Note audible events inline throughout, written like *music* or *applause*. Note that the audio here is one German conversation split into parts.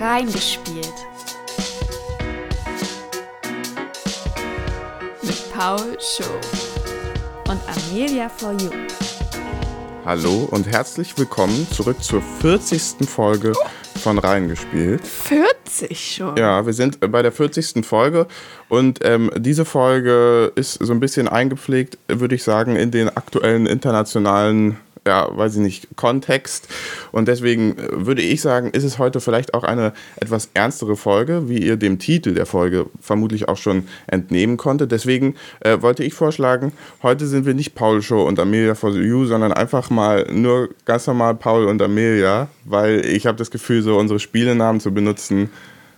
Reingespielt. Mit Paul Show und Amelia for You. Hallo und herzlich willkommen zurück zur 40. Folge von Reingespielt. 40 schon? Ja, wir sind bei der 40. Folge und ähm, diese Folge ist so ein bisschen eingepflegt, würde ich sagen, in den aktuellen internationalen ja, weiß ich nicht, Kontext. Und deswegen äh, würde ich sagen, ist es heute vielleicht auch eine etwas ernstere Folge, wie ihr dem Titel der Folge vermutlich auch schon entnehmen konntet. Deswegen äh, wollte ich vorschlagen, heute sind wir nicht Paul Show und Amelia for You, sondern einfach mal nur ganz normal Paul und Amelia, weil ich habe das Gefühl, so unsere Spielenamen zu benutzen,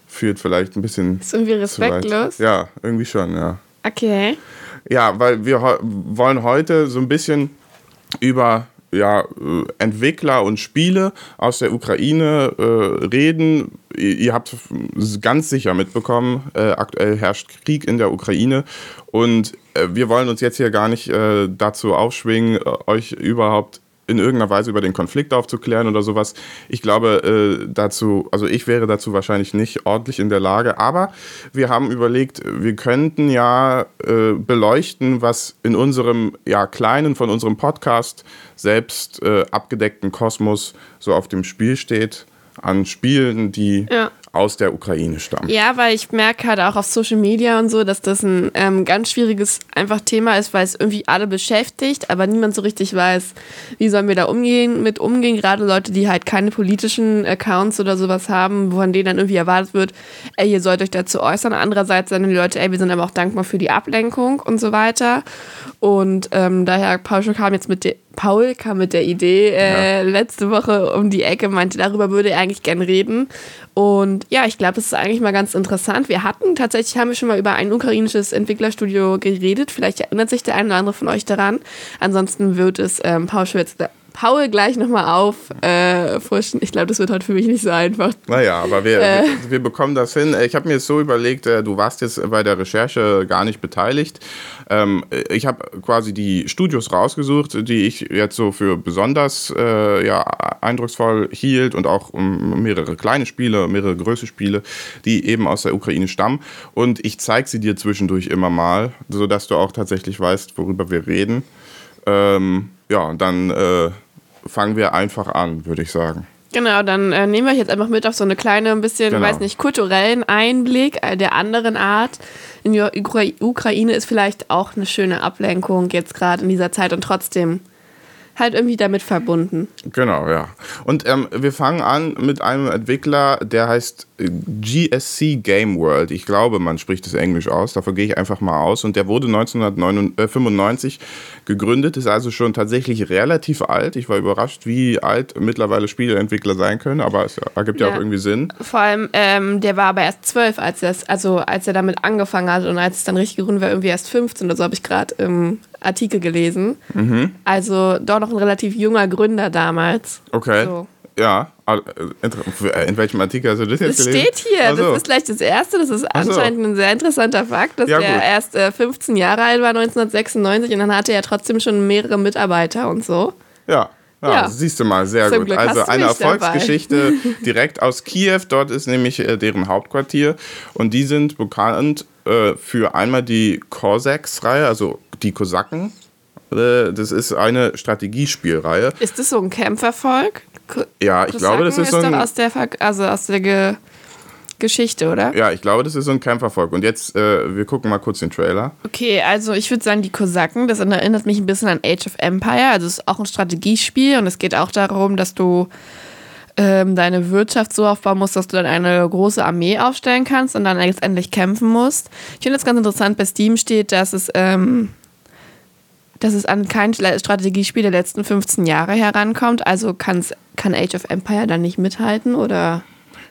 führt vielleicht ein bisschen. Ist irgendwie respektlos? Ja, irgendwie schon, ja. Okay. Ja, weil wir wollen heute so ein bisschen über ja, äh, Entwickler und Spiele aus der Ukraine äh, reden. Ihr, habt ganz sicher mitbekommen, äh, aktuell herrscht Krieg in der Ukraine und äh, wir wollen uns jetzt hier gar nicht äh, dazu aufschwingen, äh, euch überhaupt in irgendeiner Weise über den Konflikt aufzuklären oder sowas. Ich glaube äh, dazu, also ich wäre dazu wahrscheinlich nicht ordentlich in der Lage, aber wir haben überlegt, wir könnten ja äh, beleuchten, was in unserem ja kleinen von unserem Podcast selbst äh, abgedeckten Kosmos so auf dem Spiel steht an Spielen, die ja aus der Ukraine stammen. Ja, weil ich merke halt auch auf Social Media und so, dass das ein ähm, ganz schwieriges einfach Thema ist, weil es irgendwie alle beschäftigt, aber niemand so richtig weiß, wie sollen wir da umgehen, mit umgehen. Gerade Leute, die halt keine politischen Accounts oder sowas haben, von denen dann irgendwie erwartet wird, ey, ihr sollt euch dazu äußern. Andererseits sind die Leute, ey, wir sind aber auch dankbar für die Ablenkung und so weiter. Und ähm, daher, Paul kam jetzt mit der, Paul kam mit der Idee äh, ja. letzte Woche um die Ecke, meinte, darüber würde er eigentlich gern reden. Und ja, ich glaube, das ist eigentlich mal ganz interessant. Wir hatten tatsächlich, haben wir schon mal über ein ukrainisches Entwicklerstudio geredet. Vielleicht erinnert sich der eine oder andere von euch daran. Ansonsten wird es ähm, Paul jetzt Paul gleich nochmal auffrischen. Äh, ich glaube, das wird heute für mich nicht so einfach. Naja, aber wir, äh. wir, wir, bekommen das hin. Ich habe mir jetzt so überlegt, äh, du warst jetzt bei der Recherche gar nicht beteiligt. Ähm, ich habe quasi die Studios rausgesucht, die ich jetzt so für besonders äh, ja, eindrucksvoll hielt und auch um mehrere kleine Spiele, mehrere größere Spiele, die eben aus der Ukraine stammen. Und ich zeige sie dir zwischendurch immer mal, sodass du auch tatsächlich weißt, worüber wir reden. Ähm, ja, und dann äh, fangen wir einfach an, würde ich sagen. Genau, dann äh, nehmen wir euch jetzt einfach mit auf so eine kleine, ein bisschen, genau. weiß nicht, kulturellen Einblick äh, der anderen Art. In der Ukra Ukraine ist vielleicht auch eine schöne Ablenkung jetzt gerade in dieser Zeit und trotzdem halt irgendwie damit verbunden. Genau, ja. Und ähm, wir fangen an mit einem Entwickler, der heißt äh, GSC Game World. Ich glaube, man spricht es Englisch aus. Davon gehe ich einfach mal aus. Und der wurde 1995 gegründet, ist also schon tatsächlich relativ alt. Ich war überrascht, wie alt mittlerweile Spieleentwickler sein können, aber es ergibt ja, ja auch irgendwie Sinn. Vor allem, ähm, der war aber erst zwölf, als, also, als er damit angefangen hat und als es dann richtig gegründet war, irgendwie erst 15 oder so, habe ich gerade im Artikel gelesen. Mhm. Also doch noch ein relativ junger Gründer damals. Okay. So. Ja, äh, in welchem Artikel hast du das jetzt das gelesen? Das steht hier, so. das ist gleich das erste, das ist anscheinend so. ein sehr interessanter Fakt, dass ja, er erst äh, 15 Jahre alt war, 1996, und dann hatte er trotzdem schon mehrere Mitarbeiter und so. Ja, ja, ja, siehst du mal, sehr gut. Also eine Erfolgsgeschichte *laughs* direkt aus Kiew. Dort ist nämlich äh, deren Hauptquartier. Und die sind bekannt äh, für einmal die Cossacks-Reihe, also die Kosaken. Äh, das ist eine Strategiespielreihe. Ist das so ein Kämpfervolk? Ja, ich glaube, das ist, ist so ein. Aus der, also aus der Ge Geschichte, oder? Ja, ich glaube, das ist so ein Kämpfervolk. Und jetzt, äh, wir gucken mal kurz den Trailer. Okay, also ich würde sagen, die Kosaken, das erinnert mich ein bisschen an Age of Empire. Also es ist auch ein Strategiespiel und es geht auch darum, dass du ähm, deine Wirtschaft so aufbauen musst, dass du dann eine große Armee aufstellen kannst und dann letztendlich kämpfen musst. Ich finde es ganz interessant, bei Steam steht, dass es, ähm, dass es an kein Strategiespiel der letzten 15 Jahre herankommt. Also kann Age of Empire dann nicht mithalten oder?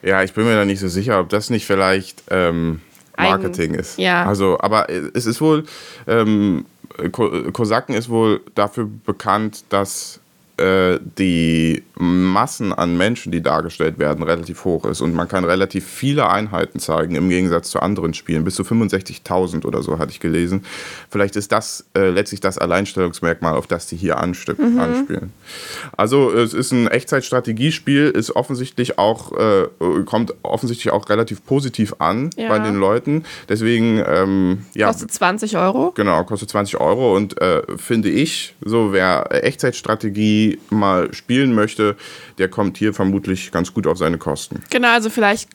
Ja, ich bin mir da nicht so sicher, ob das nicht vielleicht ähm, Marketing ist. Ja. Also, aber es ist wohl, ähm, Kosaken ist wohl dafür bekannt, dass äh, die Massen an Menschen, die dargestellt werden, relativ hoch ist und man kann relativ viele Einheiten zeigen im Gegensatz zu anderen Spielen. Bis zu 65.000 oder so hatte ich gelesen. Vielleicht ist das äh, letztlich das Alleinstellungsmerkmal, auf das die hier mhm. anspielen. Also es ist ein Echtzeitstrategiespiel, ist offensichtlich auch äh, kommt offensichtlich auch relativ positiv an ja. bei den Leuten. Deswegen ähm, ja kostet 20 Euro. Genau, kostet 20 Euro und äh, finde ich, so wer Echtzeitstrategie mal spielen möchte, der kommt hier vermutlich ganz gut auf seine Kosten. Genau, also vielleicht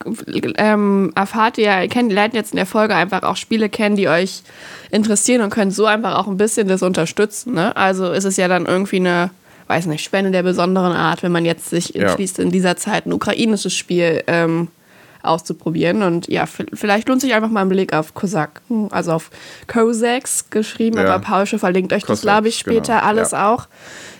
ähm, erfahrt ihr, kennt, lernt jetzt in der Folge einfach auch Spiele kennen, die euch interessieren und könnt so einfach auch ein bisschen das unterstützen. Ne? Also ist es ja dann irgendwie eine, weiß nicht, Spende der besonderen Art, wenn man jetzt sich entschließt, ja. in dieser Zeit ein ukrainisches Spiel ähm, auszuprobieren. Und ja, vielleicht lohnt sich einfach mal ein Blick auf Kosak, also auf Cossacks geschrieben, ja. aber Paulsche verlinkt euch Cossacks, das, glaube ich, später genau. alles ja. auch.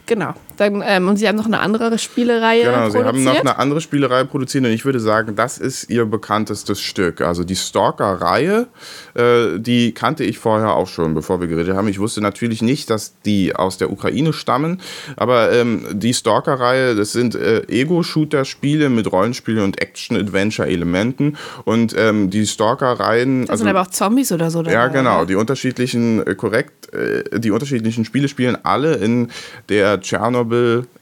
Genau. Dann, ähm, und Sie haben noch eine andere Spielereihe genau, produziert. Genau, Sie haben noch eine andere Spielereihe produziert und ich würde sagen, das ist Ihr bekanntestes Stück. Also die Stalker-Reihe, äh, die kannte ich vorher auch schon, bevor wir geredet haben. Ich wusste natürlich nicht, dass die aus der Ukraine stammen, aber ähm, die Stalker-Reihe, das sind äh, Ego-Shooter-Spiele mit Rollenspielen und Action-Adventure-Elementen und ähm, die Stalker-Reihen... Das also, sind aber auch Zombies oder so. Dabei, ja, genau. Oder? Die unterschiedlichen, äh, korrekt, äh, die unterschiedlichen Spiele spielen alle in der Tschernobyl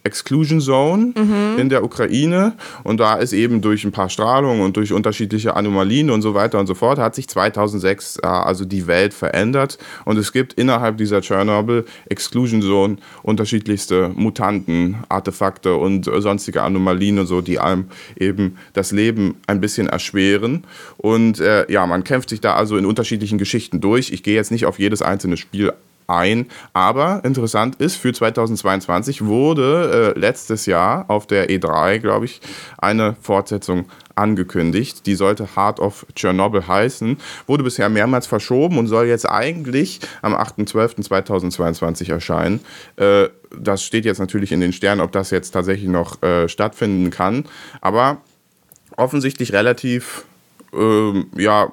Exclusion Zone mhm. in der Ukraine. Und da ist eben durch ein paar Strahlungen und durch unterschiedliche Anomalien und so weiter und so fort, hat sich 2006 äh, also die Welt verändert. Und es gibt innerhalb dieser Tschernobyl Exclusion Zone unterschiedlichste Mutanten, Artefakte und sonstige Anomalien und so, die einem eben das Leben ein bisschen erschweren. Und äh, ja, man kämpft sich da also in unterschiedlichen Geschichten durch. Ich gehe jetzt nicht auf jedes einzelne Spiel ein. Aber interessant ist, für 2022 wurde äh, letztes Jahr auf der E3, glaube ich, eine Fortsetzung angekündigt. Die sollte Heart of Chernobyl heißen, wurde bisher mehrmals verschoben und soll jetzt eigentlich am 8.12.2022 erscheinen. Äh, das steht jetzt natürlich in den Sternen, ob das jetzt tatsächlich noch äh, stattfinden kann. Aber offensichtlich relativ ähm, ja,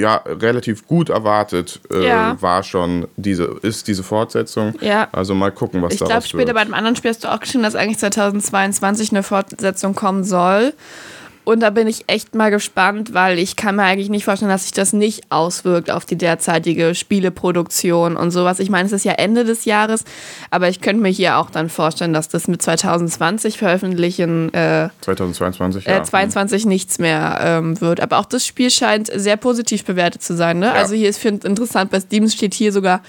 ja, relativ gut erwartet äh, ja. war schon diese, ist diese Fortsetzung. Ja. Also mal gucken, was ich daraus Ich glaube, später bei dem anderen Spiel hast du auch geschrieben, dass eigentlich 2022 eine Fortsetzung kommen soll. Und da bin ich echt mal gespannt, weil ich kann mir eigentlich nicht vorstellen, dass sich das nicht auswirkt auf die derzeitige Spieleproduktion und sowas. Ich meine, es ist ja Ende des Jahres, aber ich könnte mir hier auch dann vorstellen, dass das mit 2020 veröffentlichen äh, 2022 ja. äh, 22 nichts mehr ähm, wird. Aber auch das Spiel scheint sehr positiv bewertet zu sein. Ne? Ja. Also hier ist finde interessant, bei Steam steht hier sogar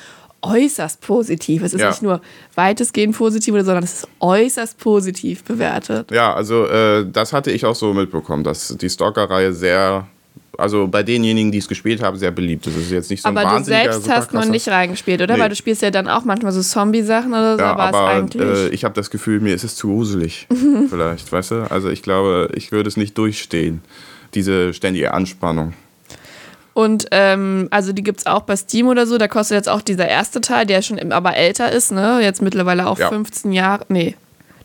äußerst positiv. Es ist ja. nicht nur weitestgehend positiv, sondern es ist äußerst positiv bewertet. Ja, also äh, das hatte ich auch so mitbekommen, dass die Stalker-Reihe sehr also bei denjenigen, die es gespielt haben, sehr beliebt. Das ist jetzt nicht so ein Aber du selbst hast noch nicht reingespielt, oder? Nee. Weil du spielst ja dann auch manchmal so Zombie-Sachen oder so. Ja, aber eigentlich äh, ich habe das Gefühl, mir ist es zu gruselig. *laughs* vielleicht, weißt du? Also ich glaube, ich würde es nicht durchstehen, diese ständige Anspannung. Und ähm, also die gibt es auch bei Steam oder so. Da kostet jetzt auch dieser erste Teil, der schon aber älter ist, ne? Jetzt mittlerweile auch ja. 15 Jahre. Nee,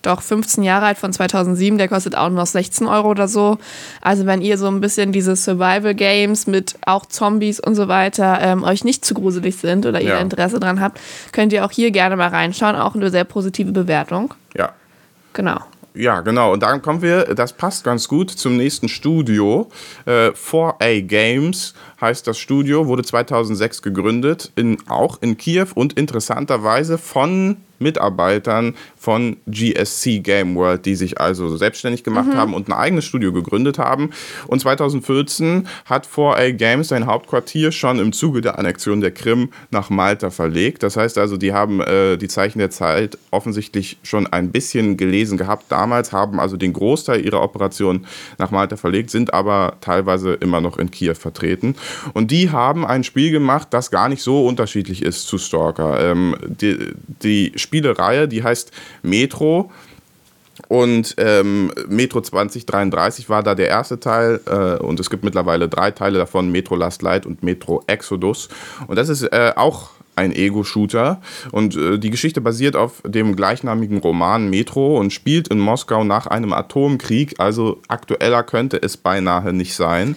doch 15 Jahre alt von 2007. Der kostet auch noch 16 Euro oder so. Also wenn ihr so ein bisschen diese Survival-Games mit auch Zombies und so weiter ähm, euch nicht zu gruselig sind oder ihr ja. Interesse dran habt, könnt ihr auch hier gerne mal reinschauen. Auch eine sehr positive Bewertung. Ja. Genau. Ja, genau. Und dann kommen wir, das passt ganz gut zum nächsten Studio. Äh, 4A Games heißt das Studio, wurde 2006 gegründet, in, auch in Kiew und interessanterweise von Mitarbeitern von GSC Game World, die sich also selbstständig gemacht mhm. haben und ein eigenes Studio gegründet haben. Und 2014 hat 4A Games sein Hauptquartier schon im Zuge der Annexion der Krim nach Malta verlegt. Das heißt also, die haben äh, die Zeichen der Zeit offensichtlich schon ein bisschen gelesen gehabt damals, haben also den Großteil ihrer Operationen nach Malta verlegt, sind aber teilweise immer noch in Kiew vertreten. Und die haben ein Spiel gemacht, das gar nicht so unterschiedlich ist zu Stalker. Ähm, die, die Spielereihe, die heißt Metro. Und ähm, Metro 2033 war da der erste Teil äh, und es gibt mittlerweile drei Teile davon, Metro Last Light und Metro Exodus. Und das ist äh, auch ein Ego-Shooter. Und äh, die Geschichte basiert auf dem gleichnamigen Roman Metro und spielt in Moskau nach einem Atomkrieg. Also aktueller könnte es beinahe nicht sein.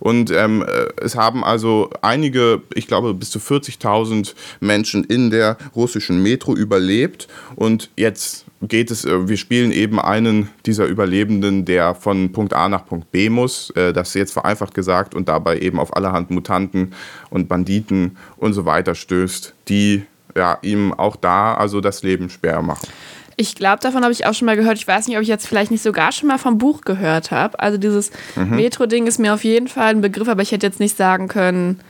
Und ähm, äh, es haben also einige, ich glaube bis zu 40.000 Menschen in der russischen Metro überlebt. Und jetzt geht es, äh, wir spielen eben einen dieser Überlebenden, der von Punkt A nach Punkt B muss, äh, das jetzt vereinfacht gesagt, und dabei eben auf allerhand Mutanten und Banditen und so weiter stößt, die ja, ihm auch da also das Leben schwer machen. Ich glaube, davon habe ich auch schon mal gehört. Ich weiß nicht, ob ich jetzt vielleicht nicht sogar schon mal vom Buch gehört habe. Also dieses mhm. Metro-Ding ist mir auf jeden Fall ein Begriff, aber ich hätte jetzt nicht sagen können,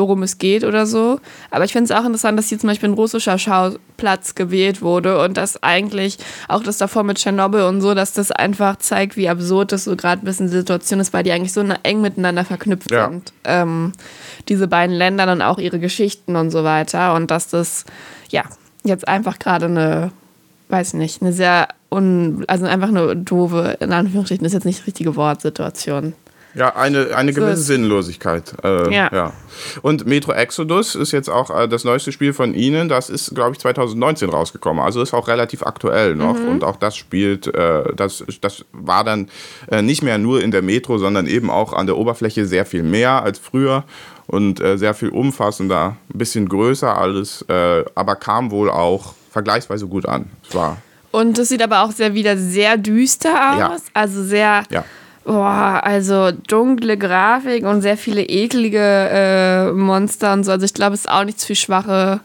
worum es geht oder so. Aber ich finde es auch interessant, dass hier zum Beispiel ein russischer Schauplatz gewählt wurde und dass eigentlich auch das davor mit Tschernobyl und so, dass das einfach zeigt, wie absurd das so gerade ein bisschen die Situation ist, weil die eigentlich so eng miteinander verknüpft ja. sind. Ähm, diese beiden Länder und auch ihre Geschichten und so weiter. Und dass das, ja, jetzt einfach gerade eine, weiß nicht, eine sehr, un, also einfach eine doofe, in Anführungsstrichen, ist jetzt nicht die richtige Wortsituation. Ja, eine, eine gewisse so Sinnlosigkeit. Äh, ja. ja. Und Metro Exodus ist jetzt auch äh, das neueste Spiel von Ihnen. Das ist, glaube ich, 2019 rausgekommen. Also ist auch relativ aktuell noch. Mhm. Und auch das spielt, äh, das, das war dann äh, nicht mehr nur in der Metro, sondern eben auch an der Oberfläche sehr viel mehr als früher und äh, sehr viel umfassender, ein bisschen größer alles, äh, aber kam wohl auch vergleichsweise gut an. Es war und es sieht aber auch sehr wieder sehr düster aus. Ja. Also sehr. Ja Boah, also dunkle Grafik und sehr viele eklige äh, Monster und so. Also ich glaube, es ist auch nichts für schwache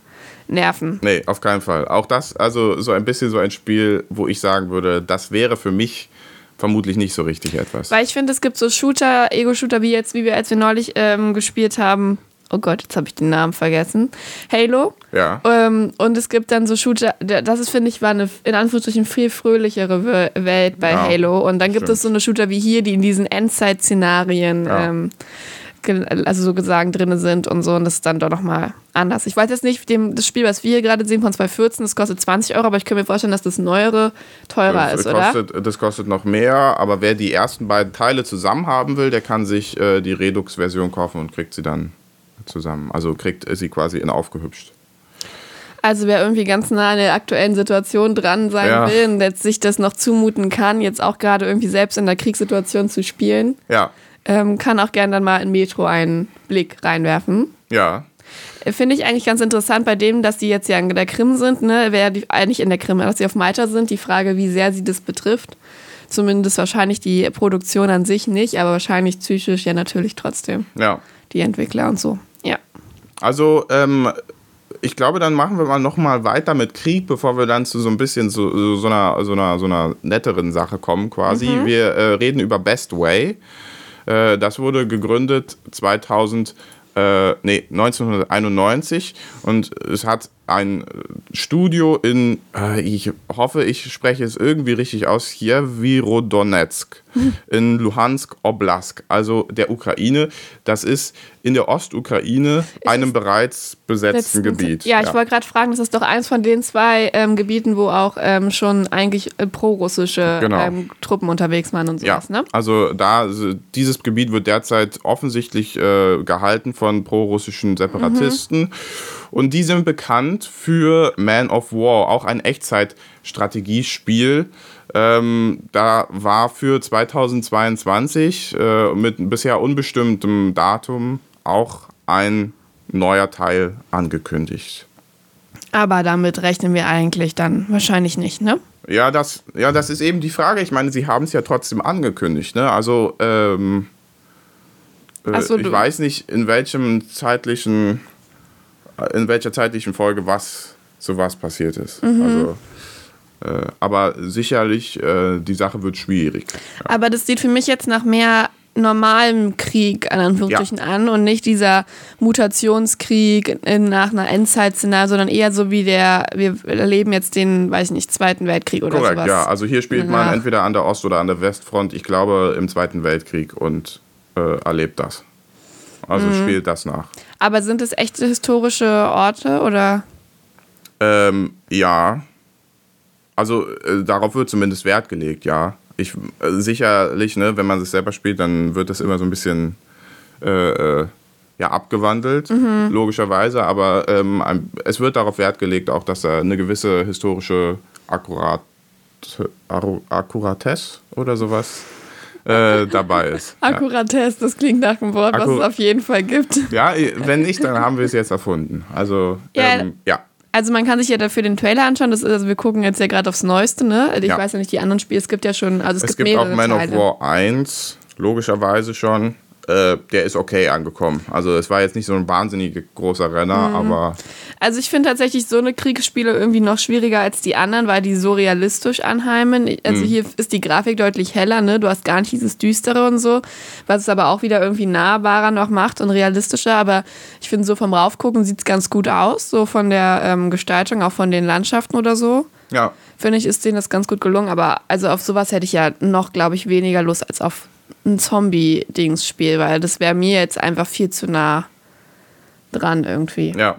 Nerven. Nee, auf keinen Fall. Auch das, also so ein bisschen so ein Spiel, wo ich sagen würde, das wäre für mich vermutlich nicht so richtig etwas. Weil ich finde, es gibt so Shooter, Ego-Shooter, wie jetzt, wie wir, als wir neulich ähm, gespielt haben, oh Gott, jetzt habe ich den Namen vergessen. Halo. Ja. Ähm, und es gibt dann so Shooter, das ist, finde ich, war eine in Anführungsstrichen viel fröhlichere Welt bei ja, Halo. Und dann gibt stimmt. es so eine Shooter wie hier, die in diesen Endzeit-Szenarien. Ja. Ähm, also so gesagt drin sind und so und das ist dann doch nochmal anders. Ich weiß jetzt nicht, dem, das Spiel, was wir hier gerade sehen von 2014, das kostet 20 Euro, aber ich kann mir vorstellen, dass das neuere teurer das ist, kostet, oder? Das kostet noch mehr, aber wer die ersten beiden Teile zusammen haben will, der kann sich äh, die Redux-Version kaufen und kriegt sie dann zusammen. Also kriegt sie quasi in aufgehübscht. Also wer irgendwie ganz nah an der aktuellen Situation dran sein ja. will und jetzt sich das noch zumuten kann, jetzt auch gerade irgendwie selbst in der Kriegssituation zu spielen, ja. ähm, kann auch gerne dann mal in Metro einen Blick reinwerfen. Ja. Finde ich eigentlich ganz interessant bei dem, dass die jetzt ja in der Krim sind, ne? Wer die eigentlich in der Krim, dass sie auf Malta sind, die Frage, wie sehr sie das betrifft. Zumindest wahrscheinlich die Produktion an sich nicht, aber wahrscheinlich psychisch ja natürlich trotzdem. Ja. Die Entwickler und so. Also, ähm, ich glaube, dann machen wir mal noch mal weiter mit Krieg, bevor wir dann zu so ein bisschen so, so, einer, so, einer, so einer netteren Sache kommen quasi. Mhm. Wir äh, reden über Best Way. Äh, das wurde gegründet 2000, äh, nee, 1991 und es hat ein Studio in, äh, ich hoffe, ich spreche es irgendwie richtig aus, hier, Virodonetsk *laughs* in Luhansk Oblast, also der Ukraine. Das ist in der Ostukraine, einem bereits besetzten Gebiet. Ja, ich ja. wollte gerade fragen, das ist doch eins von den zwei ähm, Gebieten, wo auch ähm, schon eigentlich äh, pro-russische genau. ähm, Truppen unterwegs waren und sowas, ja. ne? Also da, dieses Gebiet wird derzeit offensichtlich äh, gehalten von pro-russischen Separatisten. Mhm. Und die sind bekannt für Man of War, auch ein Echtzeitstrategiespiel. Ähm, da war für 2022 äh, mit bisher unbestimmtem Datum auch ein neuer Teil angekündigt. Aber damit rechnen wir eigentlich dann wahrscheinlich nicht, ne? Ja, das, ja, das ist eben die Frage. Ich meine, sie haben es ja trotzdem angekündigt, ne? Also, ähm, äh, so, ich weiß nicht, in welchem zeitlichen in welcher zeitlichen Folge was so was passiert ist. Mhm. Also, äh, aber sicherlich, äh, die Sache wird schwierig. Ja. Aber das sieht für mich jetzt nach mehr normalem Krieg an Anführungsstrichen ja. an und nicht dieser Mutationskrieg in, nach einer Endzeit-Szenario, sondern eher so wie der, wir erleben jetzt den, weiß ich nicht, Zweiten Weltkrieg oder Korrekt, sowas. ja. Also hier spielt man entweder an der Ost- oder an der Westfront, ich glaube im Zweiten Weltkrieg und äh, erlebt das. Also mhm. spielt das nach. Aber sind es echte historische Orte oder? Ähm, ja. Also äh, darauf wird zumindest Wert gelegt, ja. Ich, äh, sicherlich, ne, wenn man es selber spielt, dann wird das immer so ein bisschen äh, äh ja, abgewandelt, mhm. logischerweise. Aber ähm, es wird darauf Wert gelegt, auch dass da eine gewisse historische Akkurat, Akkuratesse oder sowas äh, dabei ist. Akkuratesse, das klingt nach einem Wort, Akku was es auf jeden Fall gibt. Ja, wenn nicht, dann haben wir es jetzt erfunden. Also, ja. Ähm, ja. Also man kann sich ja dafür den Trailer anschauen. Das ist, also wir gucken jetzt ja gerade aufs Neueste, ne? Ich Ja. weiß ja nicht, die anderen Spiele, es gibt ja schon, also es, Es gibt, gibt auch Man Teile. of War 1, logischerweise schon. Äh, der ist okay angekommen. Also es war jetzt nicht so ein wahnsinnig großer Renner, Mhm. aber Also ich finde tatsächlich so eine Kriegsspiele irgendwie noch schwieriger als die anderen, weil die so realistisch anheimen. Also Mhm. hier ist die Grafik deutlich heller, ne? Du hast gar nicht dieses Düstere und so, was es aber auch wieder irgendwie nahbarer noch macht und realistischer. Aber ich finde, so vom Raufgucken sieht es ganz gut aus, so von der ähm, Gestaltung, auch von den Landschaften oder so. ja. Finde ich, ist denen das ganz gut gelungen. Aber also auf sowas hätte ich ja noch, glaube ich, weniger Lust als auf ein Zombie-Dings-Spiel, weil das wäre mir jetzt einfach viel zu nah dran irgendwie. Ja.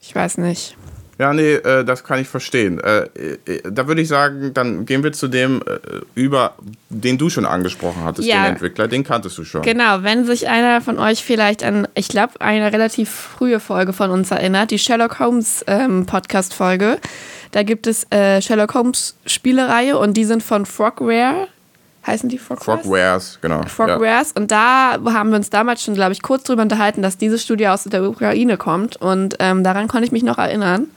Ich weiß nicht. Ja, nee, äh, das kann ich verstehen. Äh, äh, da würde ich sagen, dann gehen wir zu dem äh, über, den du schon angesprochen hattest, Ja. den Entwickler, den kanntest du schon. Genau, wenn sich einer von euch vielleicht an, ich glaube, eine relativ frühe Folge von uns erinnert, die Sherlock Holmes ähm, Podcast-Folge, da gibt es äh, Sherlock Holmes Spielereihe und die sind von Frogware. Heißen die Frogwares? Frogwares, genau. Ja. Frogwares. Und da haben wir uns damals schon, glaube ich, kurz drüber unterhalten, dass dieses Studio aus der Ukraine kommt. Und ähm, daran konnte ich mich noch erinnern.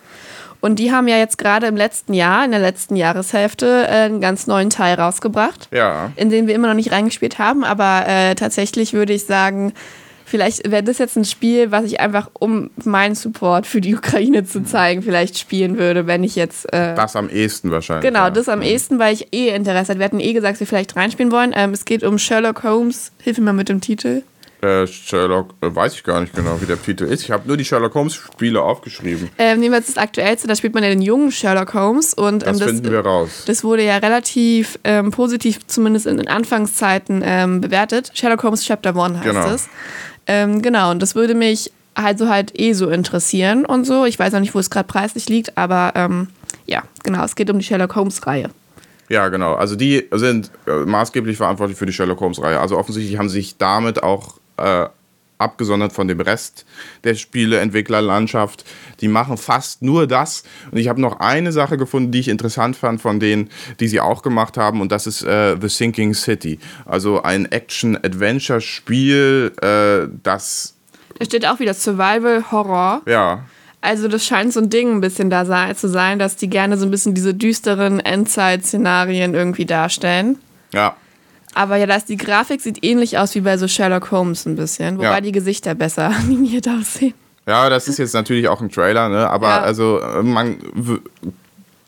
Und die haben ja jetzt gerade im letzten Jahr, in der letzten Jahreshälfte, äh, einen ganz neuen Teil rausgebracht Ja. in den wir immer noch nicht reingespielt haben, aber äh, tatsächlich würde ich sagen, vielleicht wäre das jetzt ein Spiel, was ich einfach, um meinen Support für die Ukraine zu zeigen, vielleicht spielen würde, wenn ich jetzt. Äh, Das am ehesten wahrscheinlich. genau, ja. das am ehesten, weil ich eh Interesse hatte. Wir hatten eh gesagt, dass wir vielleicht reinspielen wollen. Ähm, es geht um Sherlock Holmes. Hilf mir mal mit dem Titel. Äh, Sherlock, äh, weiß ich gar nicht genau, wie der Titel ist. Ich habe nur die Sherlock Holmes Spiele aufgeschrieben. Ähm, nehmen wir jetzt das aktuellste, da spielt man ja den jungen Sherlock Holmes und ähm, Das finden wir raus. Das wurde ja relativ ähm, positiv, zumindest in den Anfangszeiten, ähm, bewertet. Sherlock Holmes Chapter 1 heißt Genau. es. Ähm, genau, und das würde mich halt so halt eh so interessieren und so. Ich weiß auch nicht, wo es gerade preislich liegt, aber ähm, ja, genau, es geht um die Sherlock Holmes-Reihe. Ja, genau. Also die sind äh, maßgeblich verantwortlich für die Sherlock Holmes-Reihe. Also offensichtlich haben sie sich damit auch äh, abgesondert von dem Rest der Spieleentwicklerlandschaft. Die machen fast nur das. Und ich habe noch eine Sache gefunden, die ich interessant fand von denen, die sie auch gemacht haben. Und das ist äh, The Sinking City. Also ein Action-Adventure-Spiel, äh, das, Da steht auch wieder Survival Horror. ja, Also das scheint so ein Ding ein bisschen da zu sein, dass die gerne so ein bisschen diese düsteren Endzeit-Szenarien irgendwie darstellen. ja, Aber ja, das, die Grafik sieht ähnlich aus wie bei so Sherlock Holmes ein bisschen, wobei Ja. die Gesichter besser *laughs* animiert aussehen. Ja, das ist jetzt natürlich auch ein Trailer, ne? aber Ja. also äh, man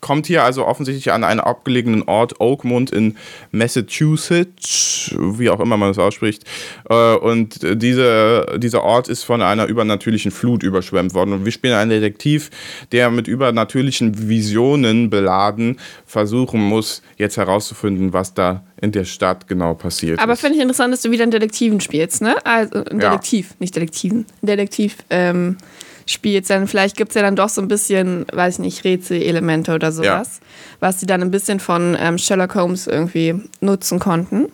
kommt hier also offensichtlich an einen abgelegenen Ort, Oakmont in Massachusetts, wie auch immer man das ausspricht. Äh, Und diese, dieser Ort ist von einer übernatürlichen Flut überschwemmt worden. Und wir spielen einen Detektiv, der mit übernatürlichen Visionen beladen versuchen muss, jetzt herauszufinden, was da in der Stadt genau passiert Aber finde ich interessant, dass du wieder einen Detektiven spielst, ne? Also ein Ja. Detektiv, nicht Detektiven. Ein Detektiv ähm, spielst, dann vielleicht gibt es ja dann doch so ein bisschen, weiß ich nicht, Rätselelemente oder sowas, was sie dann ein bisschen von ähm, Sherlock Holmes irgendwie nutzen konnten.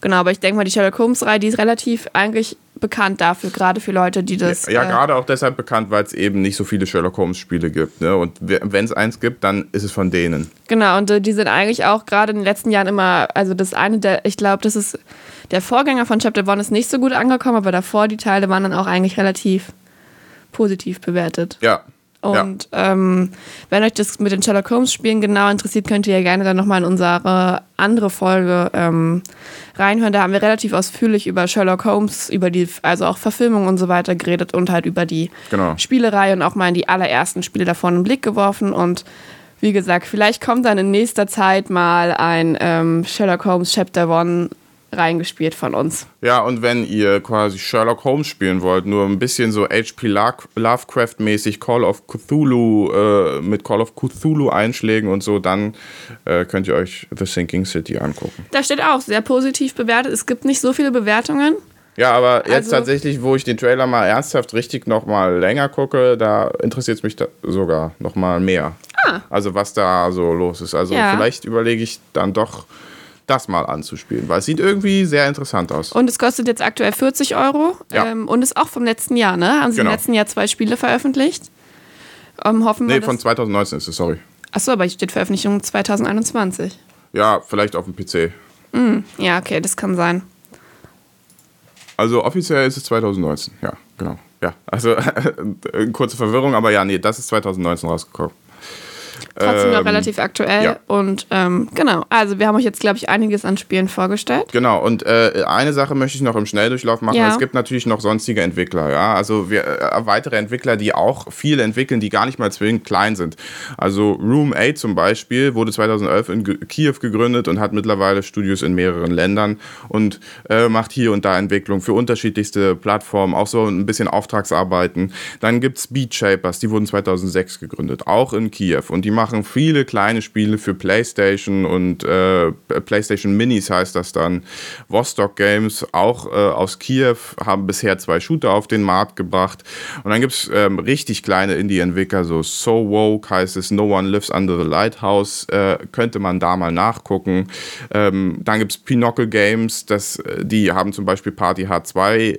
Genau, aber ich denke mal, die Sherlock Holmes-Reihe, die ist relativ eigentlich bekannt dafür, gerade für Leute, die das. Ja, äh, gerade auch deshalb bekannt, weil es eben nicht so viele Sherlock Holmes-Spiele gibt. Ne? Und wenn es eins gibt, dann ist es von denen. Genau, und äh, die sind eigentlich auch gerade in den letzten Jahren immer, also das eine der, ich glaube, das ist, der Vorgänger von Chapter One ist nicht so gut angekommen, aber davor die Teile waren dann auch eigentlich relativ positiv bewertet. Ja. Und ähm, wenn euch das mit den Sherlock Holmes Spielen genau interessiert, könnt ihr ja gerne dann nochmal in unsere andere Folge ähm, reinhören. Da haben wir relativ ausführlich über Sherlock Holmes, über die, also auch Verfilmung und so weiter geredet und halt über die Genau. Spielerei und auch mal in die allerersten Spiele davon einen Blick geworfen. Und wie gesagt, vielleicht kommt dann in nächster Zeit mal ein ähm, Sherlock Holmes Chapter One reingespielt von uns. Ja, und wenn ihr quasi Sherlock Holmes spielen wollt, nur ein bisschen so H.P. Lovecraft-mäßig Call of Cthulhu, äh, mit Call of Cthulhu Einschlägen und so, dann äh, könnt ihr euch The Sinking City angucken. Da steht auch sehr positiv bewertet. Es gibt nicht so viele Bewertungen. Ja, aber jetzt Also- tatsächlich, wo ich den Trailer mal ernsthaft richtig noch mal länger gucke, da interessiert es mich sogar noch mal mehr. Also was da so los ist. Also Ah. Ja. vielleicht überlege ich dann doch, das mal anzuspielen, weil es sieht irgendwie sehr interessant aus. Und es kostet jetzt aktuell 40 Euro. Ja. Ähm, und ist auch vom letzten Jahr, ne? Haben sie Genau. im letzten Jahr zwei Spiele veröffentlicht? Ähm, hoffen wir, Nee, dass- von 2019 ist es, sorry. Achso, aber hier steht Veröffentlichung 2021. Ja, vielleicht auf dem PC. Ja, okay, das kann sein. Also offiziell ist es 2019, ja, genau. ja, also *laughs* kurze Verwirrung, aber ja, nee, das ist 2019 rausgekommen. Trotzdem noch ähm, relativ aktuell. Ja. Und ähm, genau, also wir haben euch jetzt, glaube ich, einiges an Spielen vorgestellt. Genau, und äh, eine Sache möchte ich noch im Schnelldurchlauf machen. Ja. Es gibt natürlich noch sonstige Entwickler, ja. Also wir, äh, weitere Entwickler, die auch viel entwickeln, die gar nicht mal zwingend klein sind. Also Room 8 zum Beispiel wurde 2011 in G Kiew gegründet und hat mittlerweile Studios in mehreren Ländern und äh, macht hier und da Entwicklung für unterschiedlichste Plattformen, auch so ein bisschen Auftragsarbeiten. Dann gibt es Beat Shapers, die wurden 2006 gegründet, auch in Kiew. Und die machen viele kleine Spiele für PlayStation und äh, PlayStation Minis heißt das dann. Vostok Games, auch äh, aus Kiew, haben bisher zwei Shooter auf den Markt gebracht. Und dann gibt es ähm, richtig kleine Indie-Entwickler, so So Woke heißt es, No One Lives Under the Lighthouse, äh, könnte man da mal nachgucken. Ähm, dann gibt es Pinocchio Games, das, äh, die haben zum Beispiel Party H2 äh,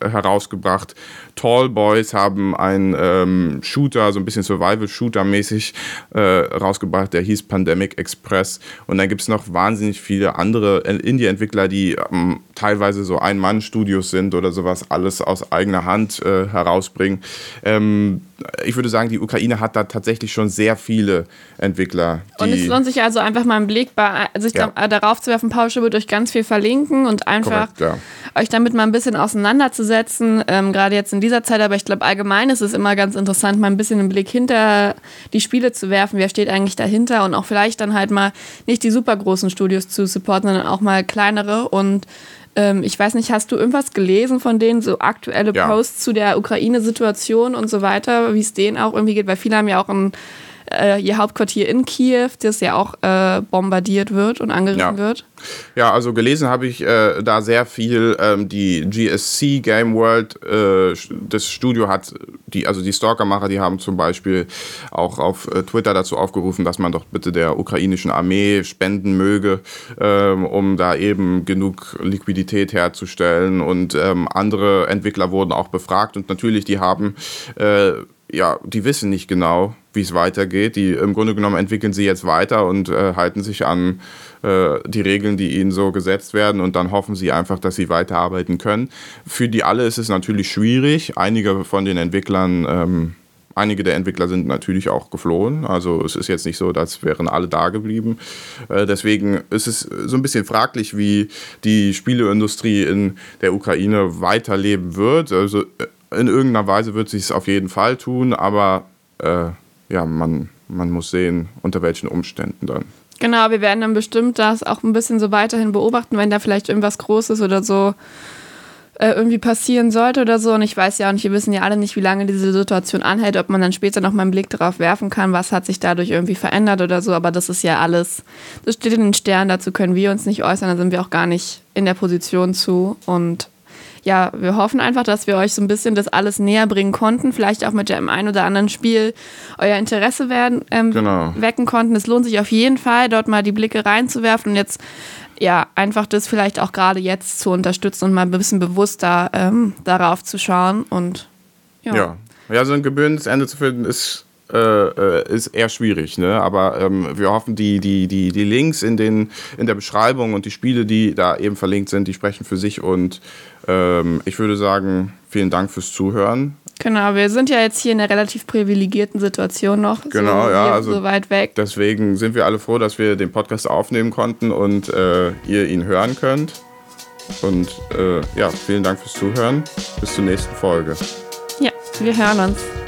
herausgebracht. Tall Boys haben einen ähm, Shooter, so ein bisschen Survival-Shooter-mäßig äh, rausgebracht, der hieß Pandemic Express. Und dann gibt es noch wahnsinnig viele andere Indie-Entwickler, die ähm, teilweise so Ein-Mann-Studios sind oder sowas, alles aus eigener Hand äh, herausbringen. Ähm, ich würde sagen, die Ukraine hat da tatsächlich schon sehr viele Entwickler. und es lohnt sich also einfach mal einen Blick bei, also ich glaube, ja. darauf zu werfen. Paul wird euch ganz viel verlinken und einfach Korrekt, ja. euch damit mal ein bisschen auseinanderzusetzen. Ähm, Gerade jetzt in dieser Zeit, aber ich glaube, allgemein ist es immer ganz interessant, mal ein bisschen einen Blick hinter die Spiele zu werfen. Wer steht eigentlich dahinter und auch vielleicht dann halt mal nicht die super großen Studios zu supporten, sondern auch mal kleinere und ähm, ich weiß nicht, hast du irgendwas gelesen von denen, so aktuelle ja. Posts zu der Ukraine-Situation und so weiter, wie es denen auch irgendwie geht? Weil viele haben ja auch ein äh, ihr Hauptquartier in Kiew, das ja auch äh, bombardiert wird und angegriffen ja. wird. Ja, also gelesen habe ich äh, da sehr viel. Ähm, die GSC Game World, äh, das Studio hat, die, also die Stalkermacher, die haben zum Beispiel auch auf äh, Twitter dazu aufgerufen, dass man doch bitte der ukrainischen Armee spenden möge, ähm, um da eben genug Liquidität herzustellen. Und ähm, andere Entwickler wurden auch befragt und natürlich, die haben äh, ja, die wissen nicht genau, wie es weitergeht. Die im Grunde genommen entwickeln sie jetzt weiter und äh, halten sich an äh, die Regeln, die ihnen so gesetzt werden und dann hoffen sie einfach, dass sie weiterarbeiten können. Für die alle ist es natürlich schwierig. Einige von den Entwicklern ähm, Einige der Entwickler sind natürlich auch geflohen. Also es ist jetzt nicht so, als wären alle da geblieben. Äh, deswegen ist es so ein bisschen fraglich, wie die Spieleindustrie in der Ukraine weiterleben wird. Also äh, in irgendeiner Weise wird sich es auf jeden Fall tun, aber äh, ja, man, man muss sehen, unter welchen Umständen dann. Genau, wir werden dann bestimmt das auch ein bisschen so weiterhin beobachten, wenn da vielleicht irgendwas Großes oder so äh, irgendwie passieren sollte oder so. Und ich weiß ja auch nicht, wir wissen ja alle nicht, wie lange diese Situation anhält, ob man dann später noch mal einen Blick darauf werfen kann, was hat sich dadurch irgendwie verändert oder so. Aber das ist ja alles, das steht in den Sternen, dazu können wir uns nicht äußern, da sind wir auch gar nicht in der Position zu. Und ja, wir hoffen einfach, dass wir euch so ein bisschen das alles näher bringen konnten. Vielleicht auch mit dem ein oder anderen Spiel euer Interesse werden, ähm, genau. wecken konnten. Es lohnt sich auf jeden Fall, dort mal die Blicke reinzuwerfen und jetzt ja, einfach das vielleicht auch gerade jetzt zu unterstützen und mal ein bisschen bewusster ähm, darauf zu schauen. Und ja. ja. Ja, so ein gebührendes Ende zu finden ist äh, ist eher schwierig. Ne? Aber ähm, wir hoffen, die, die, die, die Links in, den, in der Beschreibung und die Spiele, die da eben verlinkt sind, die sprechen für sich. Und ähm, ich würde sagen, vielen Dank fürs Zuhören. Genau, wir sind ja jetzt hier in einer relativ privilegierten Situation noch. Genau, so, ja, also so weit weg. Deswegen sind wir alle froh, dass wir den Podcast aufnehmen konnten und äh, ihr ihn hören könnt. Und äh, ja, vielen Dank fürs Zuhören. Bis zur nächsten Folge. Ja, wir hören uns.